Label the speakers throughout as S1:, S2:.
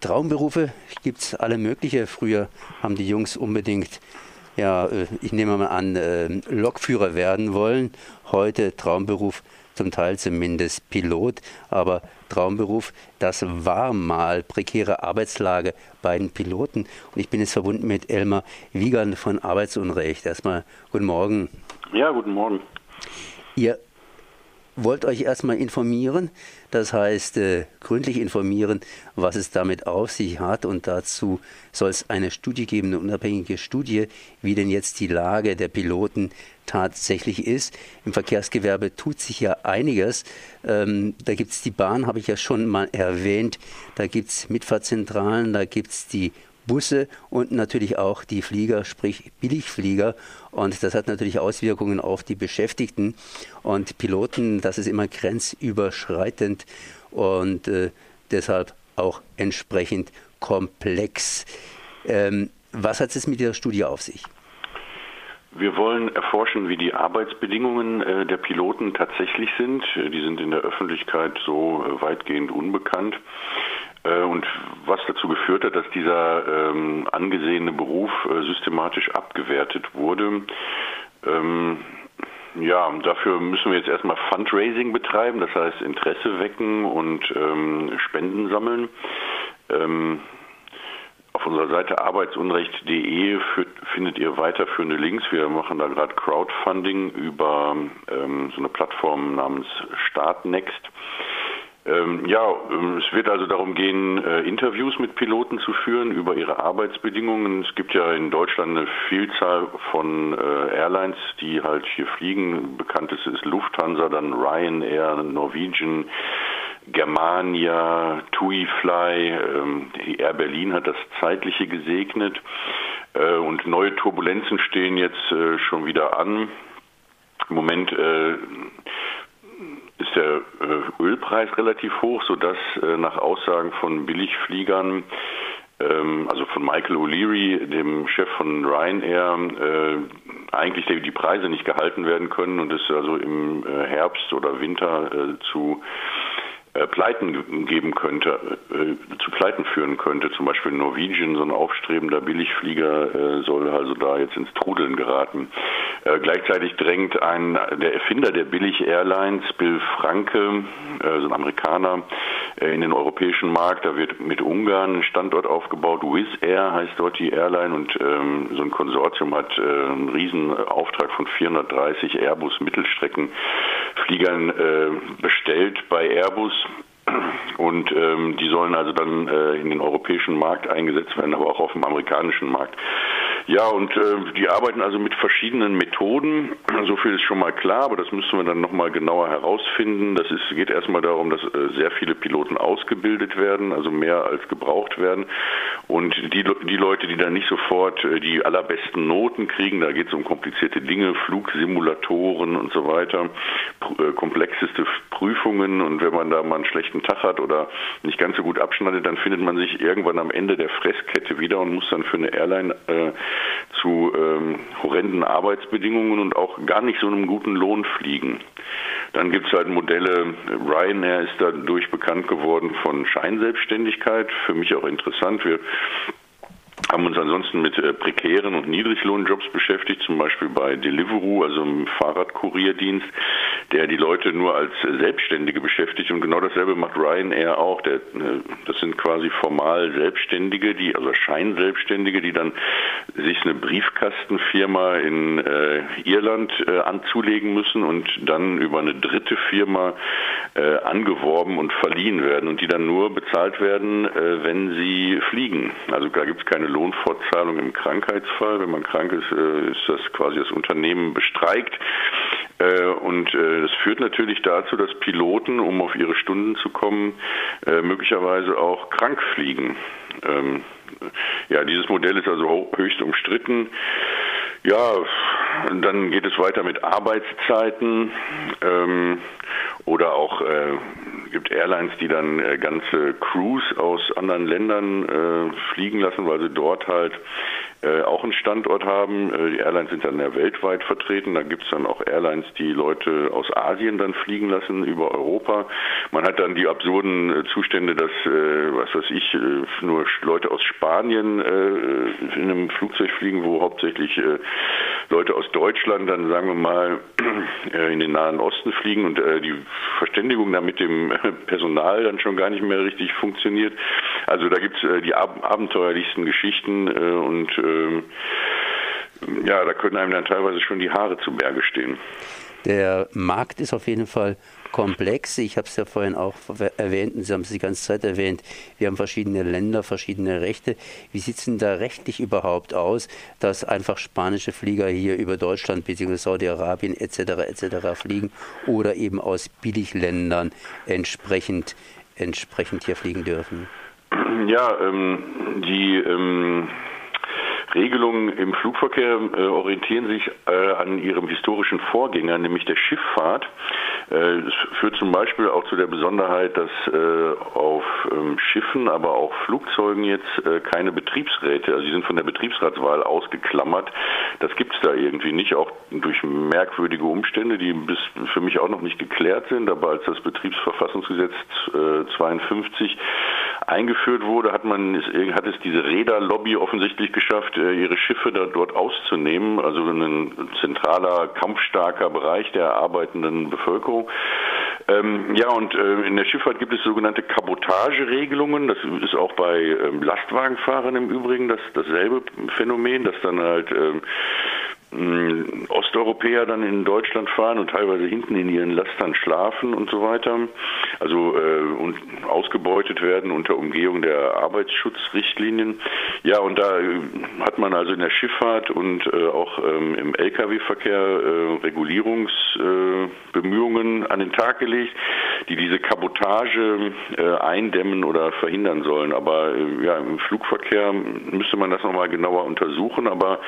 S1: Traumberufe gibt es alle mögliche. Früher haben die Jungs unbedingt, ja, äh, ich nehme mal an, äh, Lokführer werden wollen. Heute Traumberuf zum Teil zumindest Pilot, aber Traumberuf, das war mal prekäre Arbeitslage bei den Piloten. Und ich bin jetzt verbunden mit Elmar Wiegand von Arbeitsunrecht. Erstmal guten Morgen.
S2: Ja, guten Morgen.
S1: Ihr wollt euch erstmal informieren, das heißt äh, gründlich informieren, was es damit auf sich hat. Und dazu soll es eine Studie geben, eine unabhängige Studie, wie denn jetzt die Lage der Piloten tatsächlich ist. Im Verkehrsgewerbe tut sich ja einiges. Ähm, da gibt es die Bahn, habe ich ja schon mal erwähnt. Da gibt es Mitfahrzentralen, da gibt es die Busse und natürlich auch die Flieger, sprich Billigflieger. Und das hat natürlich Auswirkungen auf die Beschäftigten. Und Piloten, das ist immer grenzüberschreitend und äh, deshalb auch entsprechend komplex. Ähm, was hat es mit der Studie auf sich?
S2: Wir wollen erforschen, wie die Arbeitsbedingungen äh, der Piloten tatsächlich sind. Die sind in der Öffentlichkeit so äh, weitgehend unbekannt. Äh, und was dazu geführt hat, dass dieser ähm, angesehene Beruf äh, systematisch abgewertet wurde. Ähm, ja, dafür müssen wir jetzt erstmal Fundraising betreiben, das heißt Interesse wecken und ähm, Spenden sammeln. Ähm, auf unserer Seite arbeitsunrecht.de findet ihr weiterführende Links. Wir machen da gerade Crowdfunding über ähm, so eine Plattform namens Startnext. Ähm, ja, ähm, es wird also darum gehen, äh, Interviews mit Piloten zu führen über ihre Arbeitsbedingungen. Es gibt ja in Deutschland eine Vielzahl von äh, Airlines, die halt hier fliegen. Bekannteste ist Lufthansa, dann Ryanair, Norwegian, Germania, TUI Fly. Ähm, Air Berlin hat das Zeitliche gesegnet. Äh, und neue Turbulenzen stehen jetzt schon wieder an. Im Moment ist der äh, Ölpreis relativ hoch, sodass äh, nach Aussagen von Billigfliegern, ähm, also von Michael O'Leary, dem Chef von Ryanair, äh, eigentlich die Preise nicht gehalten werden können und es also im Herbst oder Winter zu Pleiten geben könnte, äh, zu Pleiten führen könnte. Zum Beispiel Norwegian, so ein aufstrebender Billigflieger, äh, soll also da jetzt ins Trudeln geraten. gleichzeitig drängt ein, der Erfinder der Billig-Airlines, Bill Franke, so ein Amerikaner, in den europäischen Markt. Da wird mit Ungarn ein Standort aufgebaut. Wizz Air heißt dort die Airline und ähm, so ein Konsortium hat äh, einen riesen Auftrag von 430 Airbus Mittelstreckenfliegern äh, bestellt bei Airbus und ähm, die sollen also dann äh, in den europäischen Markt eingesetzt werden, aber auch auf dem amerikanischen Markt. Ja, und äh, die arbeiten also mit verschiedenen Methoden. So viel ist schon mal klar, aber das müssen wir dann nochmal genauer herausfinden. Das ist, geht erstmal darum, dass äh, sehr viele Piloten ausgebildet werden, also mehr als gebraucht werden. Und die, die Leute, die dann nicht sofort äh, die allerbesten Noten kriegen, da geht es um komplizierte Dinge, Flugsimulatoren und so weiter, äh, komplexeste Prüfungen. Und wenn man da mal einen schlechten Tag hat oder nicht ganz so gut abschneidet, dann findet man sich irgendwann am Ende der Fresskette wieder und muss dann für eine Airline äh, zu ähm, horrenden Arbeitsbedingungen und auch gar nicht so einem guten Lohn fliegen. Dann gibt es halt Modelle, Ryanair ist dadurch bekannt geworden von Scheinselbstständigkeit, für mich auch interessant. Wir haben uns ansonsten mit äh, prekären und Niedriglohnjobs beschäftigt, zum Beispiel bei Deliveroo, also im Fahrradkurierdienst, der die Leute nur als Selbstständige beschäftigt und genau dasselbe macht Ryanair auch. Der, äh, das sind quasi formal Selbstständige, die also Scheinselbstständige, die dann sich eine Briefkastenfirma in äh, Irland äh, anzulegen müssen und dann über eine dritte Firma äh, angeworben und verliehen werden und die dann nur bezahlt werden, äh, wenn sie fliegen. Also da gibt es keine Lohn Lohnfortzahlung im Krankheitsfall. Wenn man krank ist, äh, ist das quasi das Unternehmen bestreikt. Äh, und äh, das führt natürlich dazu, dass Piloten, um auf ihre Stunden zu kommen, möglicherweise auch krank fliegen. Ähm, ja, dieses Modell ist also höchst umstritten. Ja, dann geht es weiter mit Arbeitszeiten ähm, oder auch äh, gibt Airlines, die dann äh, ganze Crews aus anderen Ländern äh, fliegen lassen, weil sie dort halt äh, auch einen Standort haben. Äh, die Airlines sind dann ja weltweit vertreten. Da gibt es dann auch Airlines, die Leute aus Asien dann fliegen lassen über Europa. Man hat dann die absurden äh, Zustände, dass, was weiß ich, nur Leute aus Spanien in einem Flugzeug fliegen, wo hauptsächlich Leute aus Deutschland dann, sagen wir mal, in den Nahen Osten fliegen und die Verständigung da mit dem Personal dann schon gar nicht mehr richtig funktioniert. Also da gibt es die ab abenteuerlichsten Geschichten und ähm, ja, da können einem dann teilweise schon die Haare zu Berge stehen.
S1: Der Markt ist auf jeden Fall komplex. Ich habe es ja vorhin auch erwähnt und Sie haben es die ganze Zeit erwähnt. Wir haben verschiedene Länder, verschiedene Rechte. Wie sieht es denn da rechtlich überhaupt aus, dass einfach spanische Flieger hier über Deutschland bzw. Saudi-Arabien etc. etc. fliegen oder eben aus Billigländern entsprechend, entsprechend hier fliegen dürfen?
S2: Ja, ähm, die ähm Regelungen im Flugverkehr äh, orientieren sich äh, an ihrem historischen Vorgänger, nämlich der Schifffahrt. Äh, es führt zum Beispiel auch zu der Besonderheit, dass äh, auf ähm, Schiffen, aber auch Flugzeugen jetzt äh, keine Betriebsräte, also sie sind von der Betriebsratswahl ausgeklammert. Das gibt es da irgendwie nicht, auch durch merkwürdige Umstände, die bis für mich auch noch nicht geklärt sind. Aber als das Betriebsverfassungsgesetz 52 eingeführt wurde, hat man hat es diese Räderlobby offensichtlich geschafft, ihre Schiffe da dort auszunehmen. Also ein zentraler, kampfstarker Bereich der arbeitenden Bevölkerung. Ähm, ja, und äh, in der Schifffahrt gibt es sogenannte Kabotageregelungen. Das ist auch bei ähm, Lastwagenfahrern im Übrigen das, dasselbe Phänomen, dass dann halt ähm, Osteuropäer dann in Deutschland fahren und teilweise hinten in ihren Lastern schlafen und so weiter. Also äh, und ausgebeutet werden unter Umgehung der Arbeitsschutzrichtlinien. Ja, und da äh, hat man also in der Schifffahrt und äh, auch ähm, im Lkw-Verkehr äh, Regulierungsbemühungen an den Tag gelegt, die diese Kabotage äh, eindämmen oder verhindern sollen. Aber äh, ja, im Flugverkehr müsste man das nochmal genauer untersuchen, aber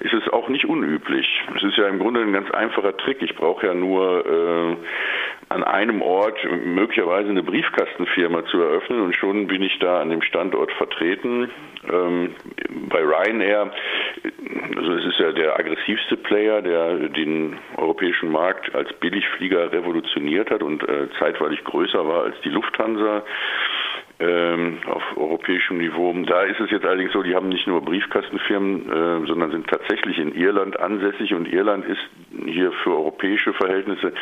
S2: ist es auch nicht unüblich. Es ist ja im Grunde ein ganz einfacher Trick. Ich brauche ja nur äh, an einem Ort möglicherweise eine Briefkastenfirma zu eröffnen und schon bin ich da an dem Standort vertreten. Ähm, bei Ryanair, also es ist ja der aggressivste Player, der den europäischen Markt als Billigflieger revolutioniert hat und äh, zeitweilig größer war als die Lufthansa ähm, auf europäischem Niveau. Da ist es jetzt allerdings so, die haben nicht nur Briefkastenfirmen, äh, sondern sind tatsächlich in Irland ansässig und Irland ist hier für europäische Verhältnisse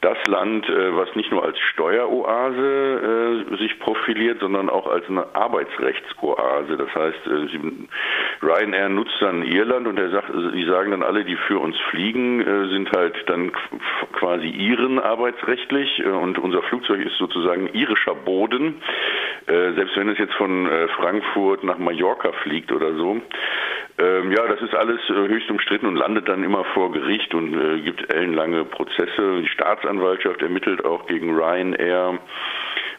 S2: das Land, äh, was nicht nur als Steueroase äh, sich profiliert, sondern auch als eine Arbeitsrechtsoase. Das heißt, äh, Ryanair nutzt dann Irland und er sagt, die sagen dann alle, die für uns fliegen, sind halt dann quasi ihren arbeitsrechtlich und unser Flugzeug ist sozusagen irischer Boden. Selbst wenn es jetzt von Frankfurt nach Mallorca fliegt oder so. Ähm, ja, das ist alles äh, höchst umstritten und landet dann immer vor Gericht und äh, gibt ellenlange Prozesse. Die Staatsanwaltschaft ermittelt auch gegen Ryanair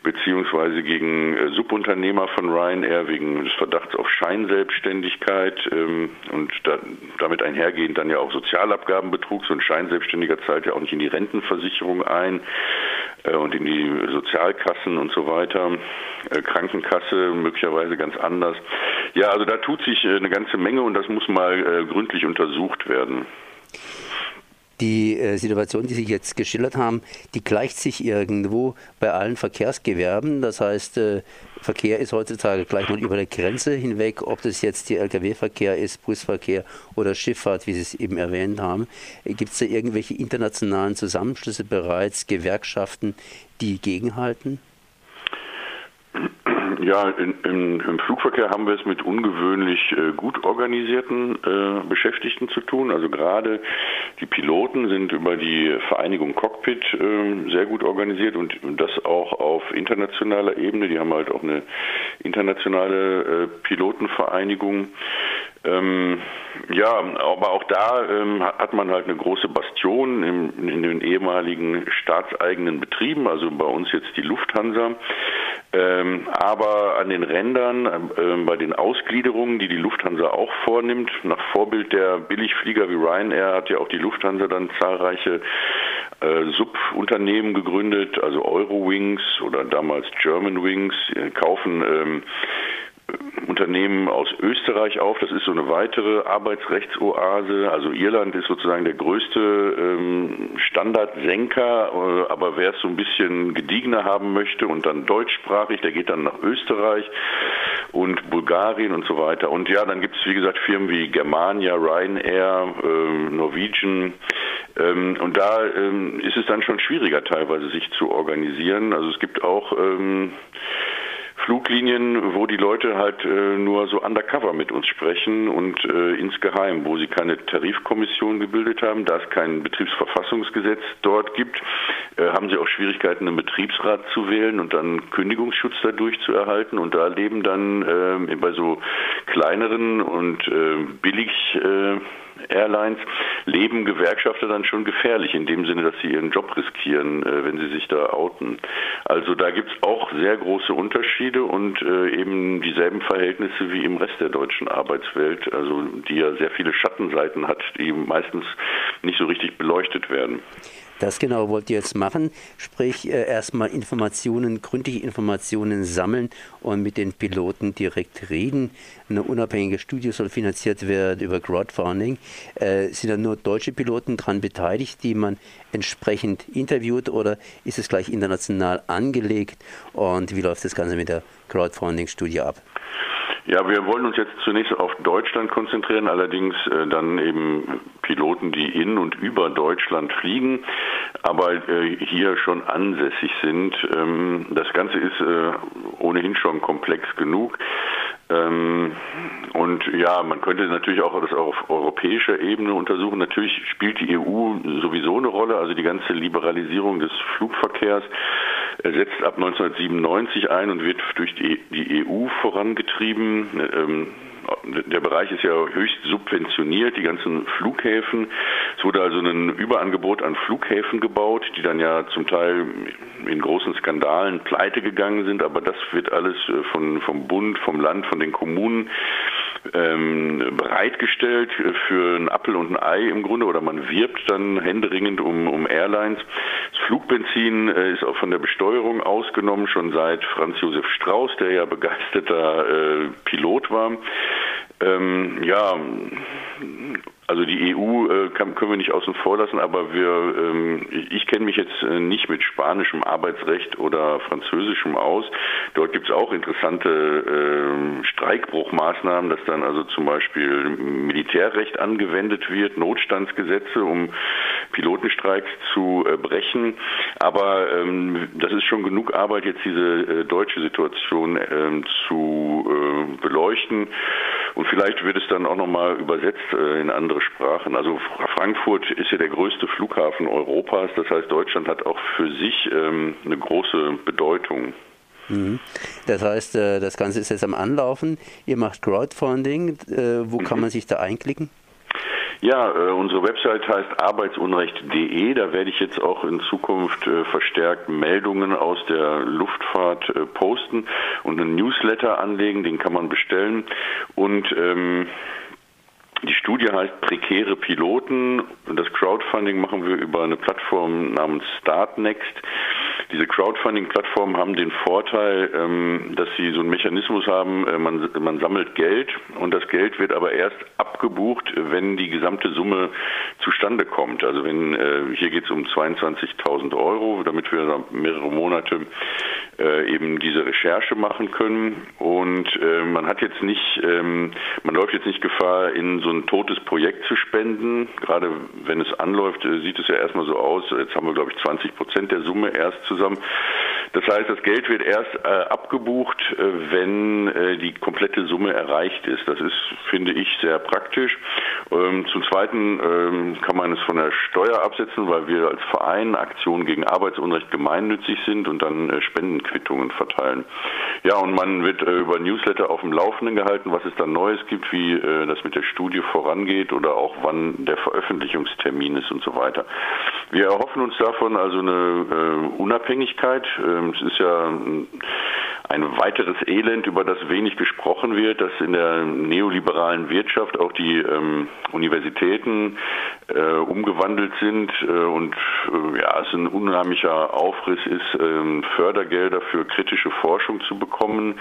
S2: beziehungsweise gegen äh, Subunternehmer von Ryanair wegen des Verdachts auf Scheinselbstständigkeit ähm, und da, damit einhergehend dann ja auch Sozialabgabenbetrug. So ein Scheinselbstständiger zahlt ja auch nicht in die Rentenversicherung ein äh, und in die Sozialkassen und so weiter, äh, Krankenkasse möglicherweise ganz anders. Ja, also da tut sich äh, eine ganze Menge und das muss mal äh, gründlich untersucht werden.
S1: Die äh, Situation, die Sie jetzt geschildert haben, die gleicht sich irgendwo bei allen Verkehrsgewerben. Das heißt, Verkehr ist heutzutage gleich mal über der Grenze hinweg, ob das jetzt die Lkw-Verkehr ist, Busverkehr oder Schifffahrt, wie Sie es eben erwähnt haben. Gibt es da irgendwelche internationalen Zusammenschlüsse bereits, Gewerkschaften, die gegenhalten?
S2: Ja, in, in, im Flugverkehr haben wir es mit ungewöhnlich äh, gut organisierten äh, Beschäftigten zu tun. Also gerade die Piloten sind über die Vereinigung Cockpit äh, sehr gut organisiert und das auch auf internationaler Ebene. Die haben halt auch eine internationale äh, Pilotenvereinigung. Ähm, ja, aber auch da ähm, hat man halt eine große Bastion in, in den ehemaligen staatseigenen Betrieben, also bei uns jetzt die Lufthansa. Ähm, aber an den Rändern, äh, bei den Ausgliederungen, die die Lufthansa auch vornimmt, nach Vorbild der Billigflieger wie Ryanair hat ja auch die Lufthansa dann zahlreiche äh, Subunternehmen gegründet, also Eurowings oder damals Germanwings, äh, kaufen ähm, Unternehmen aus Österreich auf. Das ist so eine weitere Arbeitsrechtsoase. Also Irland ist sozusagen der größte ähm, Standardsenker, äh, aber wer es so ein bisschen gediegener haben möchte und dann deutschsprachig, der geht dann nach Österreich und Bulgarien und so weiter. Und ja, dann gibt es wie gesagt Firmen wie Germania, Ryanair, äh, Norwegian. Ähm, und da ähm, ist es dann schon schwieriger teilweise sich zu organisieren. Also es gibt auch ähm, Fluglinien, wo die Leute halt äh, nur so undercover mit uns sprechen und äh, insgeheim, wo sie keine Tarifkommission gebildet haben, da es kein Betriebsverfassungsgesetz dort gibt, äh, haben sie auch Schwierigkeiten, einen Betriebsrat zu wählen und dann Kündigungsschutz dadurch zu erhalten. Und da leben dann äh, bei so kleineren und äh, billig äh, Airlines leben Gewerkschafter dann schon gefährlich, in dem Sinne, dass sie ihren Job riskieren, äh, wenn sie sich da outen. Also da gibt es auch sehr große Unterschiede und äh, eben dieselben Verhältnisse wie im Rest der deutschen Arbeitswelt, also die ja sehr viele Schattenseiten hat, die meistens nicht so richtig beleuchtet werden.
S1: Das genau wollt ihr jetzt machen, sprich äh, erstmal Informationen, gründliche Informationen sammeln und mit den Piloten direkt reden. Eine unabhängige Studie soll finanziert werden über Crowdfunding. Äh, sind da nur deutsche Piloten daran beteiligt, die man entsprechend interviewt oder ist es gleich international angelegt und wie läuft das Ganze mit der Crowdfunding-Studie ab?
S2: Ja, wir wollen uns jetzt zunächst auf Deutschland konzentrieren, allerdings äh, dann eben Piloten, die in und über Deutschland fliegen, aber äh, hier schon ansässig sind. Ähm, das Ganze ist äh, ohnehin schon komplex genug. Ähm, und ja, man könnte natürlich auch das auf europäischer Ebene untersuchen. Natürlich spielt die EU sowieso eine Rolle, also die ganze Liberalisierung des Flugverkehrs setzt ab 1997 ein und wird durch die, EU vorangetrieben. Ähm, der Bereich ist ja höchst subventioniert, die ganzen Flughäfen. Es wurde also ein Überangebot an Flughäfen gebaut, die dann ja zum Teil in großen Skandalen pleite gegangen sind, aber das wird alles äh, von, vom Bund, vom Land, von den Kommunen ähm, bereitgestellt für ein Appel und ein Ei im Grunde oder man wirbt dann händeringend um, um Airlines. Das Flugbenzin äh, ist auch von der Besteuerung ausgenommen, schon seit Franz Josef Strauß, der ja begeisterter äh, Pilot war. Ähm, ja, also die EU äh, kann, können wir nicht außen vor lassen, aber wir, ähm, ich kenne mich jetzt äh, nicht mit spanischem Arbeitsrecht oder französischem aus. Dort gibt es auch interessante äh, Streikbruchmaßnahmen, dass dann also zum Beispiel Militärrecht angewendet wird, Notstandsgesetze, um Pilotenstreiks zu äh, brechen. Aber ähm, das ist schon genug Arbeit, jetzt diese deutsche Situation ähm, zu beleuchten. Und vielleicht wird es dann auch nochmal übersetzt in andere andere Sprachen. Also Frankfurt ist ja der größte Flughafen Europas. Das heißt, Deutschland hat auch für sich ähm, eine große Bedeutung.
S1: Mhm. Das heißt, äh, das Ganze ist jetzt am Anlaufen. Ihr macht Crowdfunding. Äh, wo kann mhm. man sich da einklicken?
S2: Ja, äh, unsere Website heißt arbeitsunrecht.de. Da werde ich jetzt auch in Zukunft äh, verstärkt Meldungen aus der Luftfahrt äh, posten und einen Newsletter anlegen, den kann man bestellen. Und ähm, die Studie heißt Prekäre Piloten. Das Crowdfunding machen wir über eine Plattform namens Startnext. Diese Crowdfunding-Plattformen haben den Vorteil, ähm, dass sie so einen Mechanismus haben, äh, man, man sammelt Geld und das Geld wird aber erst abgebucht, wenn die gesamte Summe zustande kommt. Also wenn äh, hier geht es um 22.000 Euro, damit wir mehrere Monate äh, eben diese Recherche machen können. Und man hat jetzt nicht, ähm, man läuft jetzt nicht Gefahr, in so ein totes Projekt zu spenden. Gerade wenn es anläuft, sieht es ja erstmal so aus. Jetzt haben wir, glaube ich, 20 Prozent der Summe erst zusammen. Das heißt, das Geld wird erst äh, abgebucht, äh, wenn äh, die komplette Summe erreicht ist. Das ist, finde ich, sehr praktisch. Ähm, zum Zweiten ähm, kann man es von der Steuer absetzen, weil wir als Verein Aktionen gegen Arbeitsunrecht gemeinnützig sind und dann äh, Spendenquittungen verteilen. Ja, und man wird äh, über Newsletter auf dem Laufenden gehalten, was es dann Neues gibt, wie äh, das mit der Studie vorangeht oder auch wann der Veröffentlichungstermin ist und so weiter. Wir erhoffen uns davon also eine Unabhängigkeit. Ähm, es ist ja ein weiteres Elend, über das wenig gesprochen wird, dass in der neoliberalen Wirtschaft auch die ähm, Universitäten äh, umgewandelt sind äh, und äh, ja, es ein unheimlicher Aufriss ist, ähm, Fördergelder für kritische Forschung zu bekommen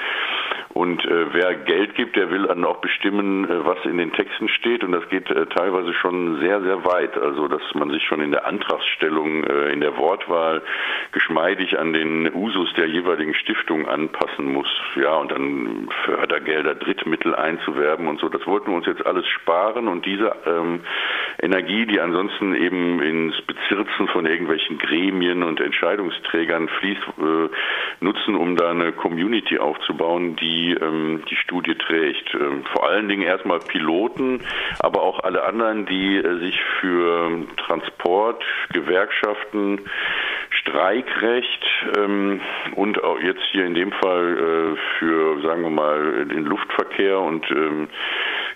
S2: Und äh, wer Geld gibt, der will dann auch bestimmen, äh, was in den Texten steht. Und das geht äh, teilweise schon sehr, sehr weit. Also, dass man sich schon in der Antragsstellung, äh, in der Wortwahl geschmeidig an den Usus der jeweiligen Stiftung anpassen muss. Ja, und dann Fördergelder, Drittmittel einzuwerben und so. Das wollten wir uns jetzt alles sparen und diese ähm, Energie, die ansonsten eben ins Bezirzen von irgendwelchen Gremien und Entscheidungsträgern fließt, äh, nutzen, um da eine Community aufzubauen, die ähm, die Studie trägt. Ähm, vor allen Dingen erstmal Piloten, aber auch alle anderen, die äh, sich für Transport, Gewerkschaften, Streikrecht ähm, und auch jetzt hier in dem Fall äh, für, sagen wir mal, den Luftverkehr und ähm,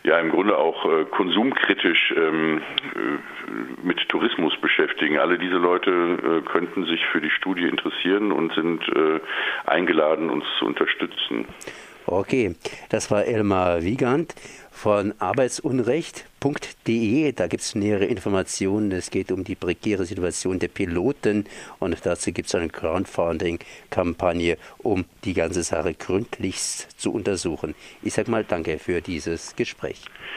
S2: ja im Grunde auch äh, konsumkritisch ähm, äh, mit Tourismus beschäftigen. Alle diese Leute äh, könnten sich für die Studie interessieren und sind äh, eingeladen, uns zu unterstützen.
S1: Okay, das war Elmar Wiegand von arbeitsunrecht.de. Da gibt es nähere Informationen. Es geht um die prekäre Situation der Piloten und dazu gibt es eine Crowdfunding-Kampagne, um die ganze Sache gründlichst zu untersuchen. Ich sage mal danke für dieses Gespräch.